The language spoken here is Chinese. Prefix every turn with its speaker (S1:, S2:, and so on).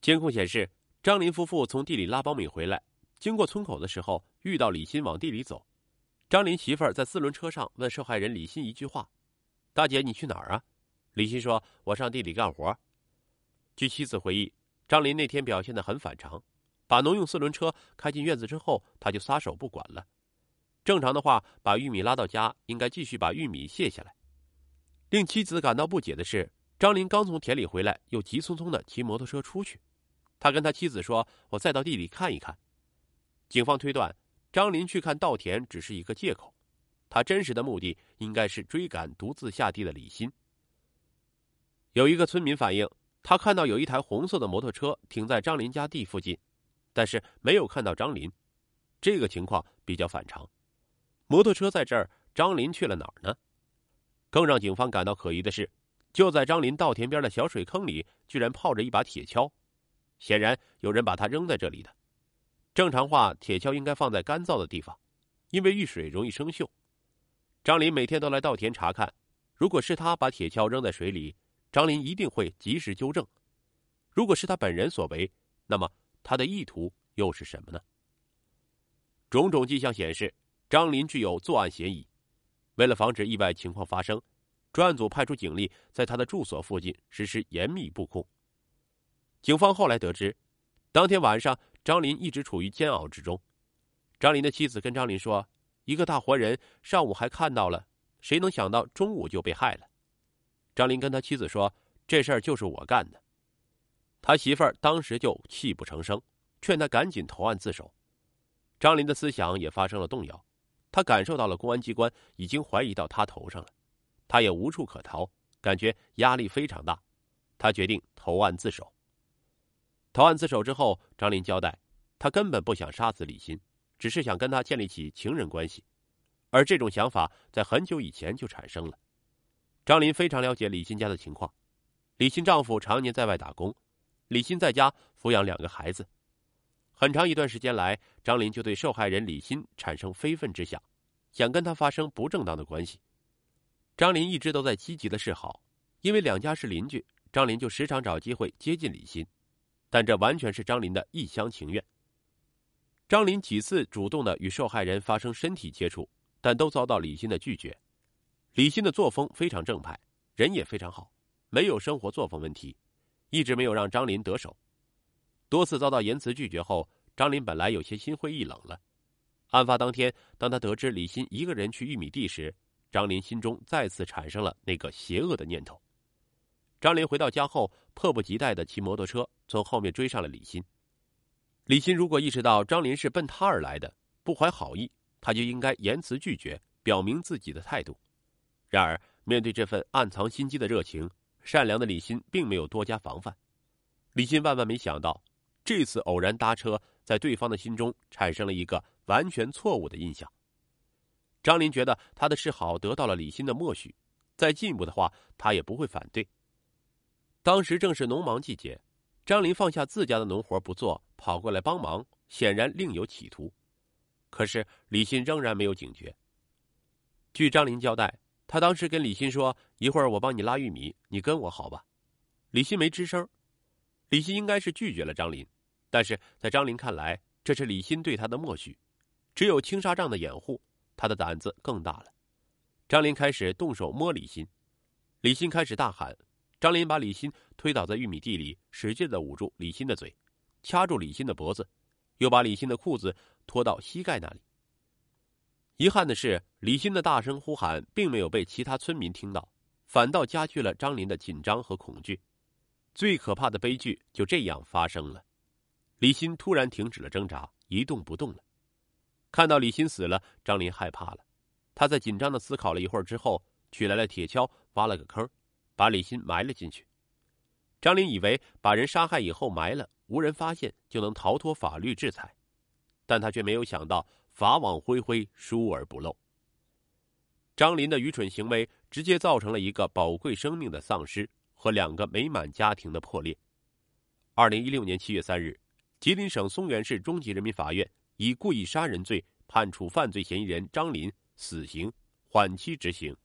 S1: 监控显示，张林夫妇从地里拉苞米回来，经过村口的时候遇到李鑫往地里走。张林媳妇儿在四轮车上问受害人李鑫一句话：“大姐，你去哪儿啊？”李鑫说：“我上地里干活。”据妻子回忆，张林那天表现的很反常，把农用四轮车开进院子之后，他就撒手不管了。正常的话，把玉米拉到家，应该继续把玉米卸下来。令妻子感到不解的是，张林刚从田里回来，又急匆匆的骑摩托车出去。他跟他妻子说：“我再到地里看一看。”警方推断，张林去看稻田只是一个借口，他真实的目的应该是追赶独自下地的李鑫。有一个村民反映，他看到有一台红色的摩托车停在张林家地附近，但是没有看到张林。这个情况比较反常，摩托车在这儿，张林去了哪儿呢？更让警方感到可疑的是，就在张林稻田边的小水坑里，居然泡着一把铁锹。显然有人把它扔在这里的。正常话，铁锹应该放在干燥的地方，因为遇水容易生锈。张林每天都来稻田查看，如果是他把铁锹扔在水里，张林一定会及时纠正。如果是他本人所为，那么他的意图又是什么呢？种种迹象显示，张林具有作案嫌疑。为了防止意外情况发生，专案组派出警力在他的住所附近实施严密布控。警方后来得知，当天晚上张林一直处于煎熬之中。张林的妻子跟张林说：“一个大活人，上午还看到了，谁能想到中午就被害了？”张林跟他妻子说：“这事儿就是我干的。”他媳妇儿当时就泣不成声，劝他赶紧投案自首。张林的思想也发生了动摇，他感受到了公安机关已经怀疑到他头上了，他也无处可逃，感觉压力非常大，他决定投案自首。投案自首之后，张林交代，他根本不想杀死李鑫，只是想跟他建立起情人关系，而这种想法在很久以前就产生了。张林非常了解李鑫家的情况，李鑫丈夫常年在外打工，李鑫在家抚养两个孩子，很长一段时间来，张林就对受害人李鑫产生非分之想，想跟他发生不正当的关系。张林一直都在积极的示好，因为两家是邻居，张林就时常找机会接近李鑫。但这完全是张林的一厢情愿。张林几次主动的与受害人发生身体接触，但都遭到李鑫的拒绝。李鑫的作风非常正派，人也非常好，没有生活作风问题，一直没有让张林得手。多次遭到言辞拒绝后，张林本来有些心灰意冷了。案发当天，当他得知李鑫一个人去玉米地时，张林心中再次产生了那个邪恶的念头。张林回到家后，迫不及待的骑摩托车。从后面追上了李鑫。李鑫如果意识到张林是奔他而来的，不怀好意，他就应该言辞拒绝，表明自己的态度。然而，面对这份暗藏心机的热情，善良的李鑫并没有多加防范。李鑫万万没想到，这次偶然搭车，在对方的心中产生了一个完全错误的印象。张林觉得他的示好得到了李鑫的默许，再进一步的话，他也不会反对。当时正是农忙季节。张林放下自家的农活不做，跑过来帮忙，显然另有企图。可是李鑫仍然没有警觉。据张林交代，他当时跟李鑫说：“一会儿我帮你拉玉米，你跟我好吧？”李鑫没吱声。李鑫应该是拒绝了张林，但是在张林看来，这是李鑫对他的默许。只有青纱帐的掩护，他的胆子更大了。张林开始动手摸李鑫，李鑫开始大喊。张林把李鑫推倒在玉米地里，使劲的捂住李鑫的嘴，掐住李鑫的脖子，又把李鑫的裤子拖到膝盖那里。遗憾的是，李鑫的大声呼喊并没有被其他村民听到，反倒加剧了张林的紧张和恐惧。最可怕的悲剧就这样发生了：李鑫突然停止了挣扎，一动不动了。看到李鑫死了，张林害怕了。他在紧张的思考了一会儿之后，取来了铁锹，挖了个坑。把李鑫埋了进去。张林以为把人杀害以后埋了，无人发现就能逃脱法律制裁，但他却没有想到法网恢恢，疏而不漏。张林的愚蠢行为直接造成了一个宝贵生命的丧失和两个美满家庭的破裂。二零一六年七月三日，吉林省松原市中级人民法院以故意杀人罪判处犯罪嫌疑人张林死刑，缓期执行。